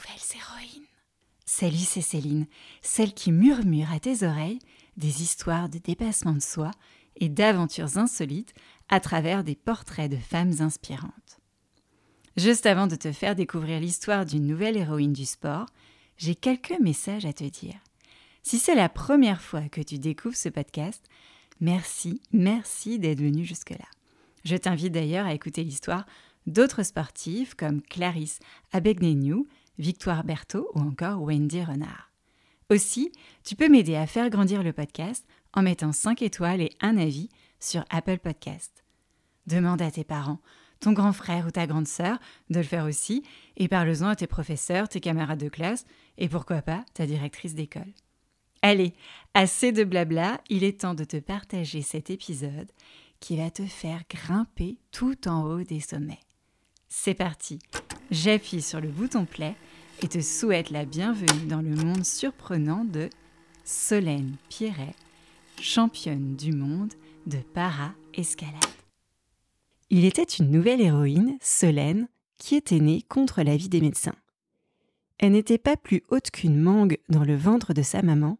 nouvelles héroïnes. C'est Céline, celle qui murmure à tes oreilles des histoires de dépassement de soi et d'aventures insolites à travers des portraits de femmes inspirantes. Juste avant de te faire découvrir l'histoire d'une nouvelle héroïne du sport, j'ai quelques messages à te dire. Si c'est la première fois que tu découvres ce podcast, merci, merci d'être venu jusque-là. Je t'invite d'ailleurs à écouter l'histoire d'autres sportives comme Clarisse Abegnenou, Victoire Berthaud ou encore Wendy Renard. Aussi, tu peux m'aider à faire grandir le podcast en mettant 5 étoiles et un avis sur Apple Podcast. Demande à tes parents, ton grand frère ou ta grande sœur de le faire aussi et parle-en à tes professeurs, tes camarades de classe et pourquoi pas ta directrice d'école. Allez, assez de blabla, il est temps de te partager cet épisode qui va te faire grimper tout en haut des sommets. C'est parti, j'appuie sur le bouton play et te souhaite la bienvenue dans le monde surprenant de Solène Pierret, championne du monde de para-escalade. Il était une nouvelle héroïne, Solène, qui était née contre l'avis des médecins. Elle n'était pas plus haute qu'une mangue dans le ventre de sa maman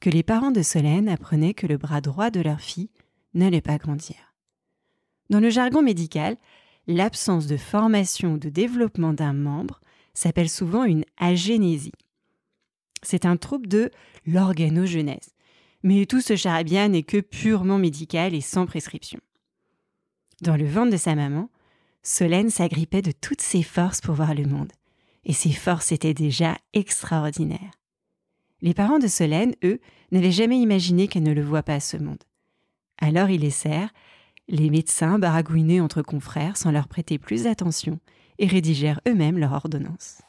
que les parents de Solène apprenaient que le bras droit de leur fille n'allait pas grandir. Dans le jargon médical, l'absence de formation ou de développement d'un membre s'appelle souvent une agénésie. C'est un trouble de l'organogenèse. Mais tout ce charabia n'est que purement médical et sans prescription. Dans le ventre de sa maman, Solène s'agrippait de toutes ses forces pour voir le monde. Et ses forces étaient déjà extraordinaires. Les parents de Solène, eux, n'avaient jamais imaginé qu'elle ne le voit pas ce monde. Alors ils laissèrent les médecins baragouiner entre confrères sans leur prêter plus attention et rédigèrent eux-mêmes leur ordonnance.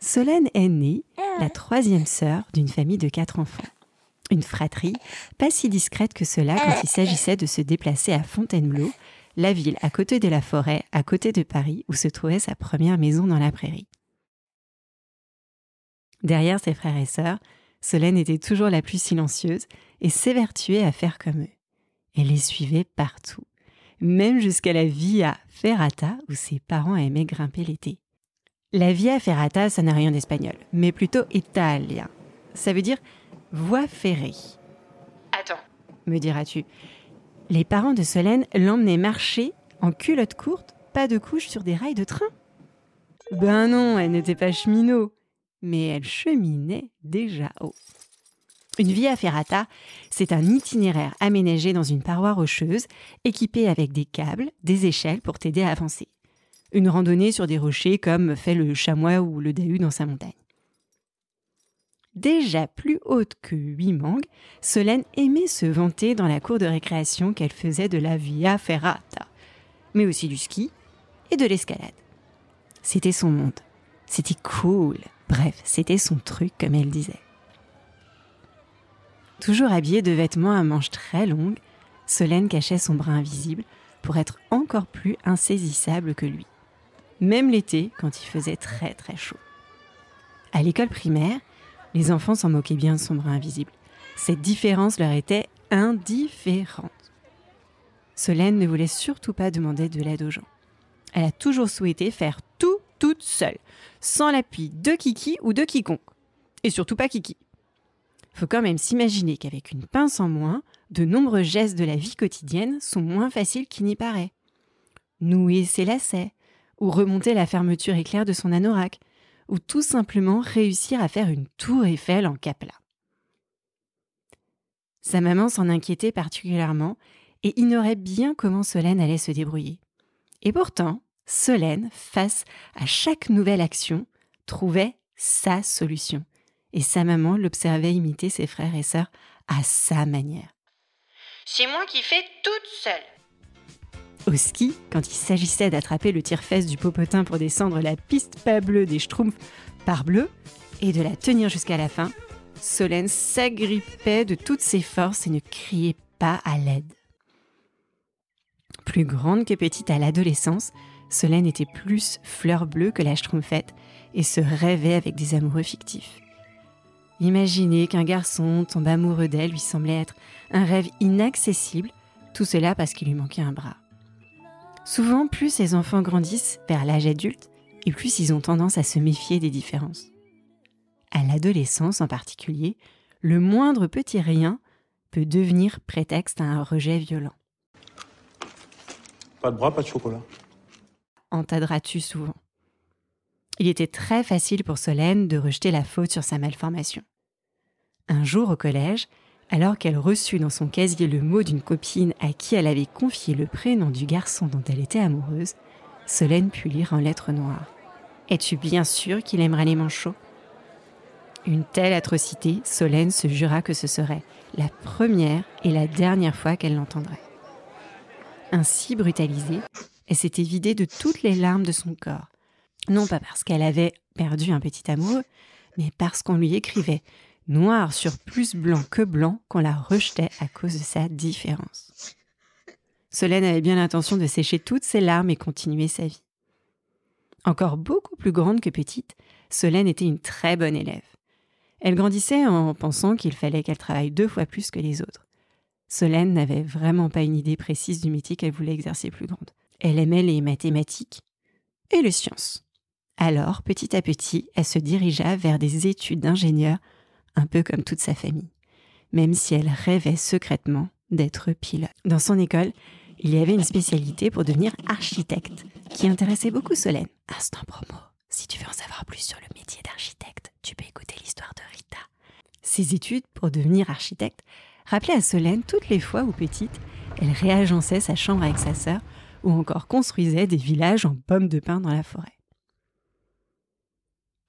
Solène est née, la troisième sœur d'une famille de quatre enfants. Une fratrie, pas si discrète que cela quand il s'agissait de se déplacer à Fontainebleau, la ville à côté de la forêt, à côté de Paris, où se trouvait sa première maison dans la prairie. Derrière ses frères et sœurs, Solène était toujours la plus silencieuse et s'évertuait à faire comme eux. Elle les suivait partout, même jusqu'à la Via Ferrata où ses parents aimaient grimper l'été. La Via Ferrata, ça n'a rien d'espagnol, mais plutôt italien. Ça veut dire voie ferrée. Attends, me diras-tu. Les parents de Solène l'emmenaient marcher en culotte courte, pas de couche sur des rails de train. Ben non, elle n'était pas cheminot, mais elle cheminait déjà haut. Une via ferrata, c'est un itinéraire aménagé dans une paroi rocheuse, équipé avec des câbles, des échelles pour t'aider à avancer. Une randonnée sur des rochers comme fait le chamois ou le dahu dans sa montagne. Déjà plus haute que huit mangues, Solène aimait se vanter dans la cour de récréation qu'elle faisait de la via ferrata, mais aussi du ski et de l'escalade. C'était son monde. C'était cool. Bref, c'était son truc, comme elle disait. Toujours habillée de vêtements à manches très longues, Solène cachait son bras invisible pour être encore plus insaisissable que lui. Même l'été, quand il faisait très très chaud. À l'école primaire, les enfants s'en moquaient bien de son bras invisible. Cette différence leur était indifférente. Solène ne voulait surtout pas demander de l'aide aux gens. Elle a toujours souhaité faire tout toute seule, sans l'appui de Kiki ou de quiconque. Et surtout pas Kiki. Faut quand même s'imaginer qu'avec une pince en moins, de nombreux gestes de la vie quotidienne sont moins faciles qu'il n'y paraît. Nouer ses lacets, ou remonter la fermeture éclair de son anorak, ou tout simplement réussir à faire une tour Eiffel en capla. Sa maman s'en inquiétait particulièrement et ignorait bien comment Solène allait se débrouiller. Et pourtant, Solène, face à chaque nouvelle action, trouvait sa solution. Et sa maman l'observait imiter ses frères et sœurs à sa manière. C'est moi qui fais toute seule. Au ski, quand il s'agissait d'attraper le tire-fesse du popotin pour descendre la piste pas bleue des Schtroumpfs par bleu et de la tenir jusqu'à la fin, Solène s'agrippait de toutes ses forces et ne criait pas à l'aide. Plus grande que petite à l'adolescence, Solène était plus fleur bleue que la schtroumpfette et se rêvait avec des amoureux fictifs. Imaginer qu'un garçon tombe amoureux d'elle lui semblait être un rêve inaccessible, tout cela parce qu'il lui manquait un bras. Souvent, plus ses enfants grandissent vers l'âge adulte, et plus ils ont tendance à se méfier des différences. À l'adolescence en particulier, le moindre petit rien peut devenir prétexte à un rejet violent. Pas de bras, pas de chocolat. Entendras-tu souvent? Il était très facile pour Solène de rejeter la faute sur sa malformation. Un jour au collège, alors qu'elle reçut dans son casier le mot d'une copine à qui elle avait confié le prénom du garçon dont elle était amoureuse, Solène put lire en lettres noires. Es-tu bien sûr qu'il aimera les manchots? Une telle atrocité, Solène se jura que ce serait la première et la dernière fois qu'elle l'entendrait. Ainsi brutalisée, elle s'était vidée de toutes les larmes de son corps. Non pas parce qu'elle avait perdu un petit amoureux, mais parce qu'on lui écrivait noir sur plus blanc que blanc qu'on la rejetait à cause de sa différence. Solène avait bien l'intention de sécher toutes ses larmes et continuer sa vie. Encore beaucoup plus grande que petite, Solène était une très bonne élève. Elle grandissait en pensant qu'il fallait qu'elle travaille deux fois plus que les autres. Solène n'avait vraiment pas une idée précise du métier qu'elle voulait exercer plus grande. Elle aimait les mathématiques et les sciences. Alors, petit à petit, elle se dirigea vers des études d'ingénieur, un peu comme toute sa famille, même si elle rêvait secrètement d'être pilote. Dans son école, il y avait une spécialité pour devenir architecte, qui intéressait beaucoup Solène. Instant promo, si tu veux en savoir plus sur le métier d'architecte, tu peux écouter l'histoire de Rita. Ses études pour devenir architecte rappelait à Solène toutes les fois où petite, elle réagençait sa chambre avec sa sœur ou encore construisait des villages en pommes de pin dans la forêt.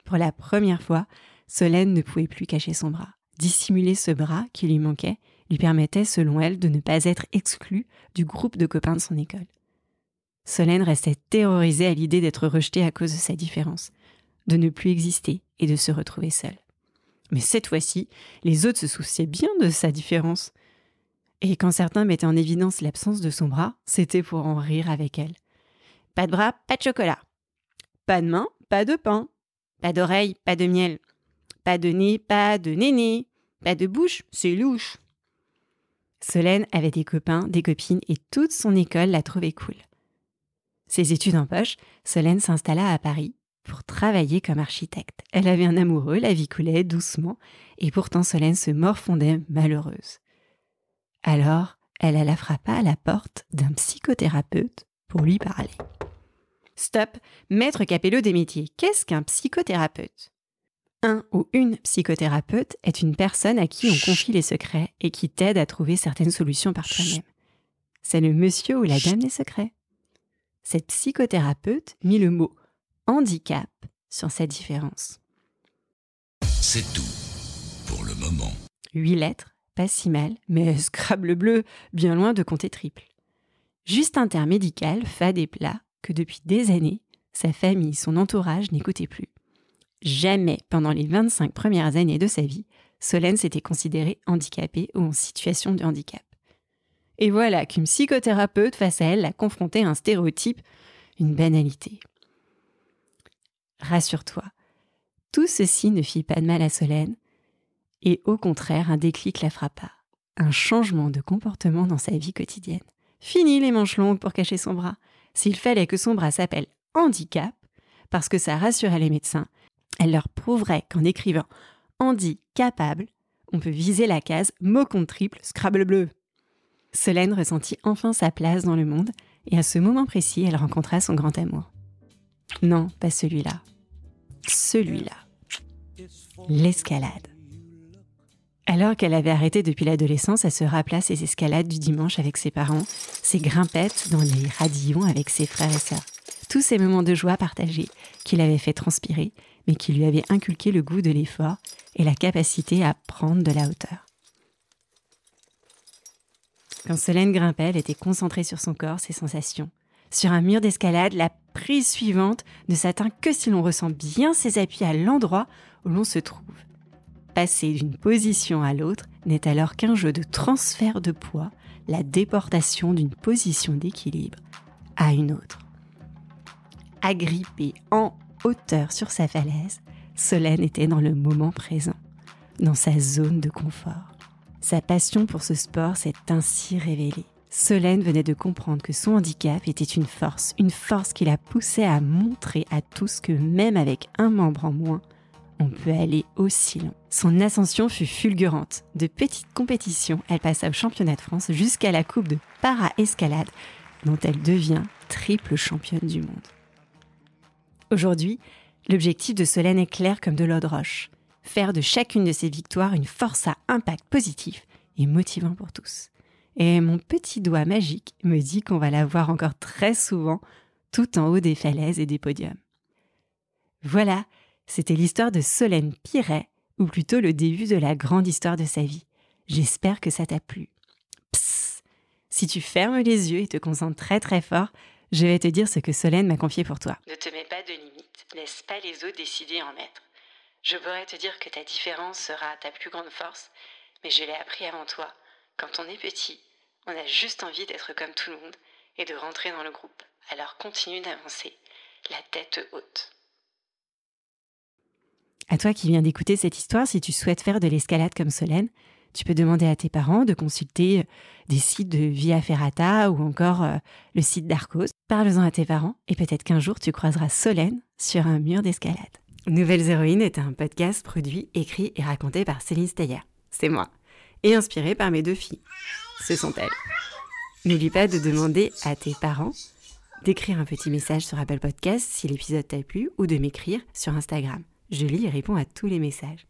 Pour la première fois, Solène ne pouvait plus cacher son bras. Dissimuler ce bras qui lui manquait lui permettait, selon elle, de ne pas être exclue du groupe de copains de son école. Solène restait terrorisée à l'idée d'être rejetée à cause de sa différence, de ne plus exister et de se retrouver seule. Mais cette fois-ci, les autres se souciaient bien de sa différence. Et quand certains mettaient en évidence l'absence de son bras, c'était pour en rire avec elle. Pas de bras, pas de chocolat. Pas de main, pas de pain. Pas d'oreille, pas de miel. Pas de nez, pas de néné. Pas de bouche, c'est louche. Solène avait des copains, des copines et toute son école la trouvait cool. Ses études en poche, Solène s'installa à Paris pour travailler comme architecte. Elle avait un amoureux, la vie coulait doucement, et pourtant Solène se morfondait malheureuse. Alors, elle alla frappa à la porte d'un psychothérapeute pour lui parler. Stop, maître Capello des métiers, qu'est-ce qu'un psychothérapeute? Un ou une psychothérapeute est une personne à qui on confie les secrets et qui t'aide à trouver certaines solutions par toi-même. C'est le monsieur ou la dame des secrets. Cette psychothérapeute mit le mot handicap sur cette différence. C'est tout pour le moment. Huit lettres, pas si mal, mais Scrabble bleu, bien loin de compter triple. Juste un terme médical, fade et plat, que depuis des années, sa famille, son entourage n'écoutaient plus. Jamais pendant les 25 premières années de sa vie, Solène s'était considérée handicapée ou en situation de handicap. Et voilà qu'une psychothérapeute face à elle l'a confrontée à un stéréotype, une banalité. Rassure-toi, tout ceci ne fit pas de mal à Solène, et au contraire, un déclic la frappa. Un changement de comportement dans sa vie quotidienne. Fini les manches longues pour cacher son bras. S'il fallait que son bras s'appelle handicap, parce que ça rassurait les médecins, elle leur prouverait qu'en écrivant handicapable, on peut viser la case mot triple Scrabble bleu. Solène ressentit enfin sa place dans le monde, et à ce moment précis, elle rencontra son grand amour. Non, pas celui-là. Celui-là. L'escalade. Alors qu'elle avait arrêté depuis l'adolescence, elle se rappela ses escalades du dimanche avec ses parents, ses grimpettes dans les radillons avec ses frères et sœurs. Tous ces moments de joie partagés qui l'avaient fait transpirer, mais qui lui avaient inculqué le goût de l'effort et la capacité à prendre de la hauteur. Quand Solène grimpait, elle était concentrée sur son corps, ses sensations. Sur un mur d'escalade, la prise suivante ne s'atteint que si l'on ressent bien ses appuis à l'endroit où l'on se trouve. Passer d'une position à l'autre n'est alors qu'un jeu de transfert de poids, la déportation d'une position d'équilibre à une autre. Agrippée en hauteur sur sa falaise, Solène était dans le moment présent, dans sa zone de confort. Sa passion pour ce sport s'est ainsi révélée. Solène venait de comprendre que son handicap était une force, une force qui la poussait à montrer à tous que même avec un membre en moins, on peut aller aussi long. Son ascension fut fulgurante. De petites compétitions, elle passa au championnat de France jusqu'à la coupe de para-escalade, dont elle devient triple championne du monde. Aujourd'hui, l'objectif de Solène est clair comme de l'eau de roche. Faire de chacune de ses victoires une force à impact positif et motivant pour tous. Et mon petit doigt magique me dit qu'on va la voir encore très souvent tout en haut des falaises et des podiums. Voilà, c'était l'histoire de Solène Piret, ou plutôt le début de la grande histoire de sa vie. J'espère que ça t'a plu. Psst Si tu fermes les yeux et te concentres très très fort, je vais te dire ce que Solène m'a confié pour toi. Ne te mets pas de limites, laisse pas les autres décider en maître. Je pourrais te dire que ta différence sera ta plus grande force, mais je l'ai appris avant toi. Quand on est petit, on a juste envie d'être comme tout le monde et de rentrer dans le groupe. Alors continue d'avancer, la tête haute. À toi qui viens d'écouter cette histoire, si tu souhaites faire de l'escalade comme Solène, tu peux demander à tes parents de consulter des sites de Via Ferrata ou encore euh, le site d'Arcos. Parle-en à tes parents et peut-être qu'un jour tu croiseras Solène sur un mur d'escalade. Nouvelles Héroïnes est un podcast produit, écrit et raconté par Céline Steyer. C'est moi. Et inspiré par mes deux filles. Ce sont elles. N'oublie pas de demander à tes parents d'écrire un petit message sur Apple Podcast si l'épisode t'a plu ou de m'écrire sur Instagram. Je lis et réponds à tous les messages.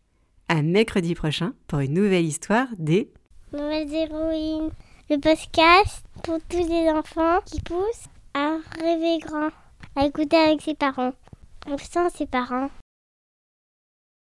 À mercredi prochain pour une nouvelle histoire des Nouvelles héroïnes. Le podcast pour tous les enfants qui poussent à rêver grand, à écouter avec ses parents. On sent ses parents.